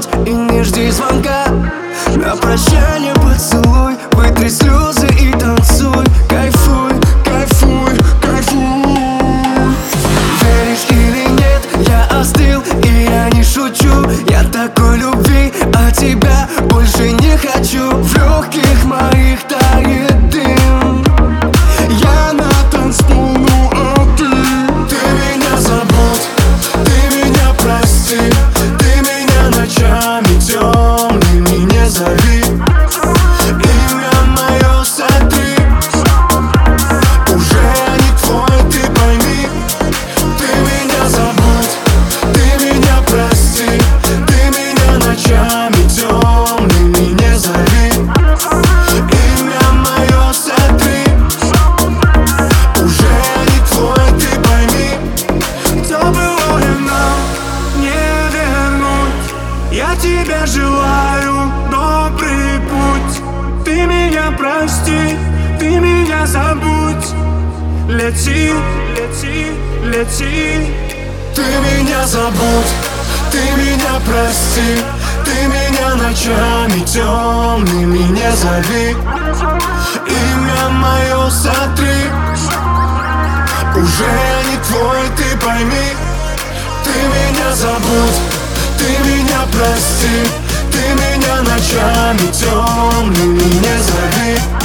грудь и не жди звонка. На прощание поцелуй, вытри слезы и танцуй. Кайфуй, кайфуй, кайфуй. Веришь или нет, я остыл и я не шучу. Я такой любви, а тебя больше не хочу. В легких моих тает дым. Я на танцполу а ты? Ты меня забудь, ты меня прости. тебе желаю добрый путь. Ты меня прости, ты меня забудь. Лети, лети, лети. Ты меня забудь, ты меня прости. Ты меня ночами темными не зови. Имя мое сотри. Уже я не твой, ты пойми. Ты меня забудь прости. Ты меня ночами темными не зови.